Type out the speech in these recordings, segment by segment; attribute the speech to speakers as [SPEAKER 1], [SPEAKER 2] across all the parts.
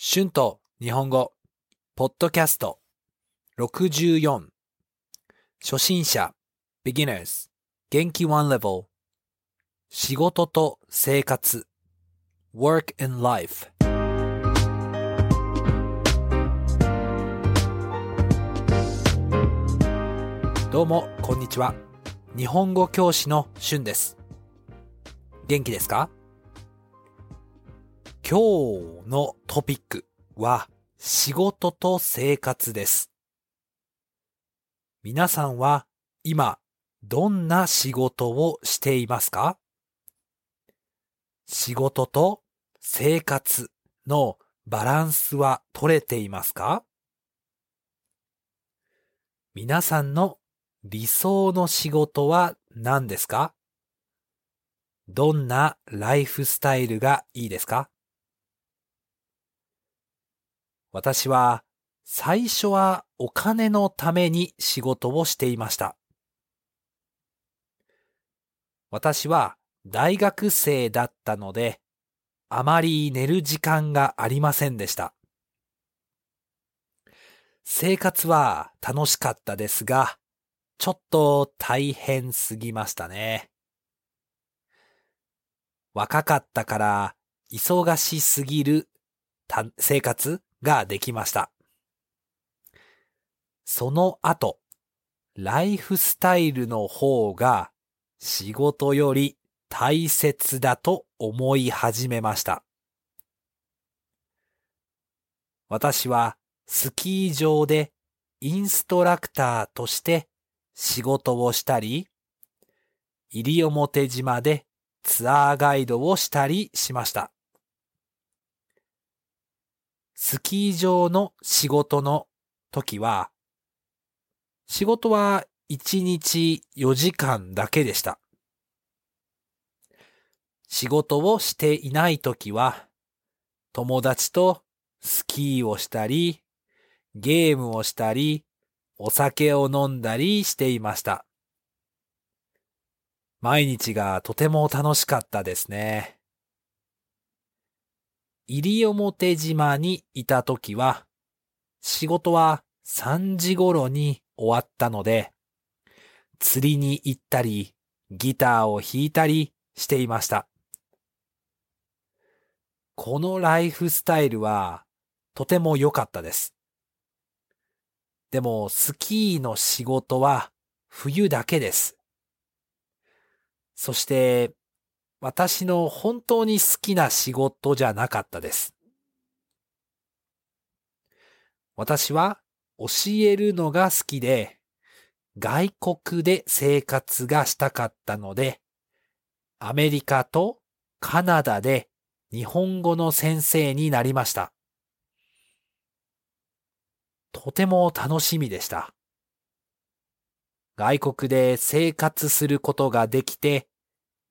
[SPEAKER 1] 春と日本語、ポッドキャスト。64初心者 beginners 元気 one level 仕事と生活。work and life どうもこんにちは。日本語教師の春です。元気ですか？今日のトピックは仕事と生活です。皆さんは今どんな仕事をしていますか？仕事と生活のバランスは取れていますか？皆さんの理想の仕事は何ですか？どんなライフスタイルがいいですか？私は最初はお金のために仕事をしていました。私は大学生だったので、あまり寝る時間がありませんでした。生活は楽しかったですが、ちょっと大変すぎましたね。若かったから忙しすぎる生活ができました。その後、ライフスタイルの方が仕事より大切だと思い始めました。私はスキー場でインストラクターとして仕事をしたり、西表島でツアーガイドをしたりしました。スキー場の仕事の時は、仕事は1日4時間だけでした。仕事をしていない時は、友達とスキーをしたり、ゲームをしたり、お酒を飲んだりしていました。毎日がとても楽しかったですね。西表島にいた時は、仕事は3時頃に終わったので、釣りに行ったり、ギターを弾いたりしていました。このライフスタイルはとても良かったです。でもスキーの仕事は冬だけです。そして私の本当に好きな仕事じゃなかったです。私は教えるのが好きで、外国で生活がしたかったので、アメリカとカナダで日本語の先生になりました。とても楽しみでした。外国で生活することができて、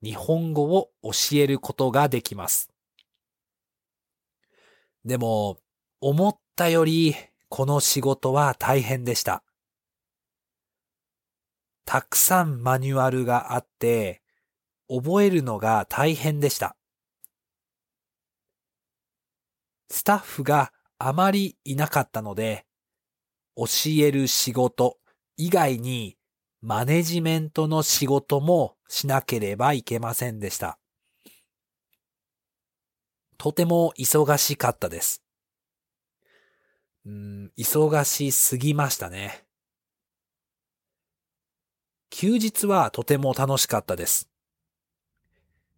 [SPEAKER 1] 日本語を教えることができます。でも、思ったよりこの仕事は大変でした。たくさんマニュアルがあって、覚えるのが大変でした。スタッフがあまりいなかったので、教える仕事以外にマネジメントの仕事もしなければいけませんでした。とても忙しかったです。うん、忙しすぎましたね。休日はとても楽しかったです。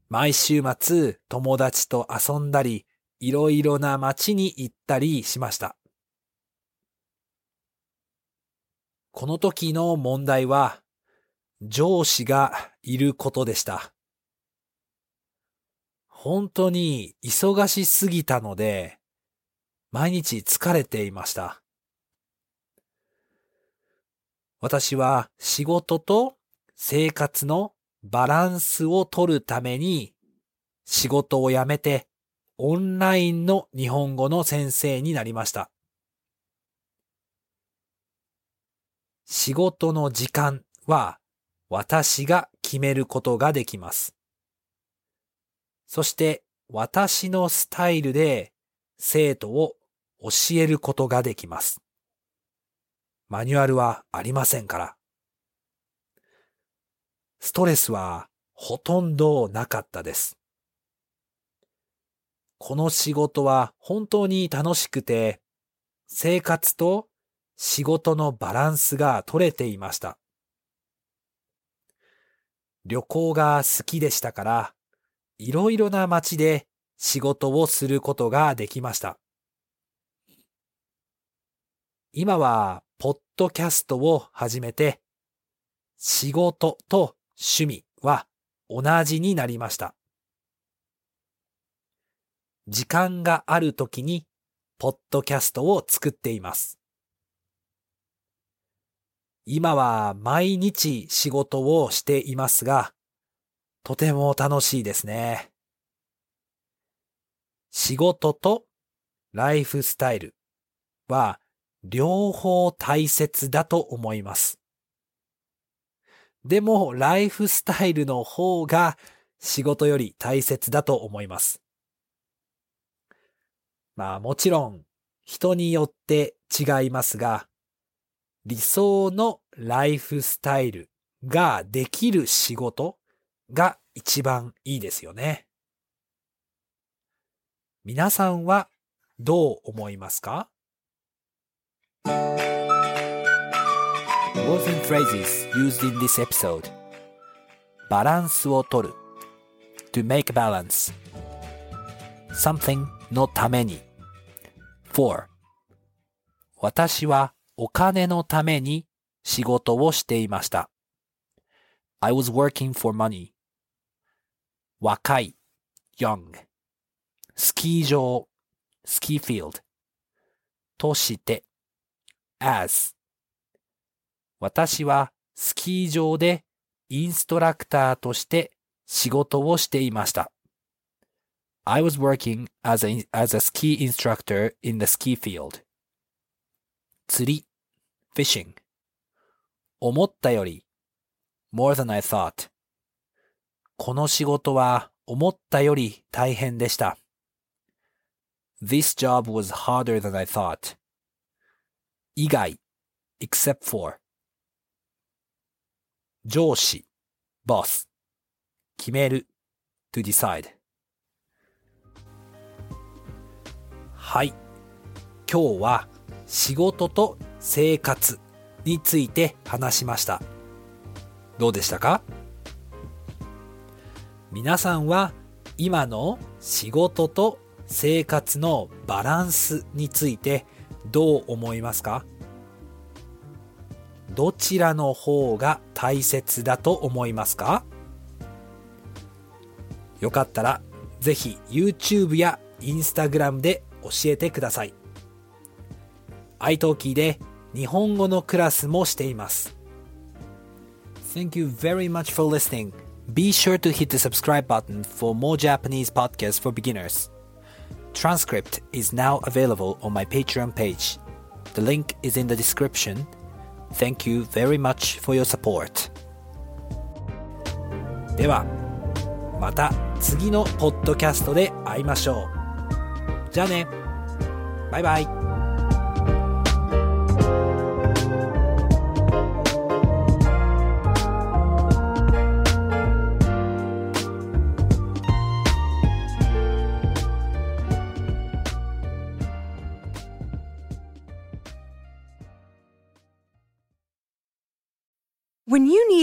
[SPEAKER 1] 毎週末友達と遊んだり、いろいろな街に行ったりしました。この時の問題は、上司がいることでした。本当に忙しすぎたので、毎日疲れていました。私は仕事と生活のバランスを取るために仕事を辞めてオンラインの日本語の先生になりました。仕事の時間は私が決めることができます。そして私のスタイルで生徒を教えることができます。マニュアルはありませんから。ストレスはほとんどなかったです。この仕事は本当に楽しくて、生活と仕事のバランスが取れていました。旅行が好きでしたから、いろいろな街で仕事をすることができました。今は、ポッドキャストを始めて、仕事と趣味は同じになりました。時間があるときに、ポッドキャストを作っています。今は毎日仕事をしていますが、とても楽しいですね。仕事とライフスタイルは両方大切だと思います。でも、ライフスタイルの方が仕事より大切だと思います。まあもちろん人によって違いますが、理想のライフスタイルができる仕事が一番いいですよね。皆さんはどう思いますか Words and phrases used in this episode バランスを取る to make balance something のために for 私はお金のために仕事をしていました I was working for money 若い young スキー場 ski field として as 私はスキー場でインストラクターとして仕事をしていました。I was working as a, as a ski instructor in the ski field. 釣り fishing 思ったより more than I thought この仕事は思ったより大変でした。This job was harder than I thought. 以外 except for 上司 boss 決める to decide はい今日は仕事と生活について話しました。どうでしたか？皆さんは今の仕事と生活のバランスについてどう思いますか？どちらの方が大切だと思いますか？よかったらぜひ YouTube や Instagram で教えてください。iTalki で日本語のクラスもしています。Thank you very much for listening. Be sure to hit the subscribe button for more Japanese podcasts for beginners. Transcript is now available on my Patreon page. The link is in the description Thank you very much for your support. では、また次のポッドキャストで会いましょう。じゃあね。バイバイ。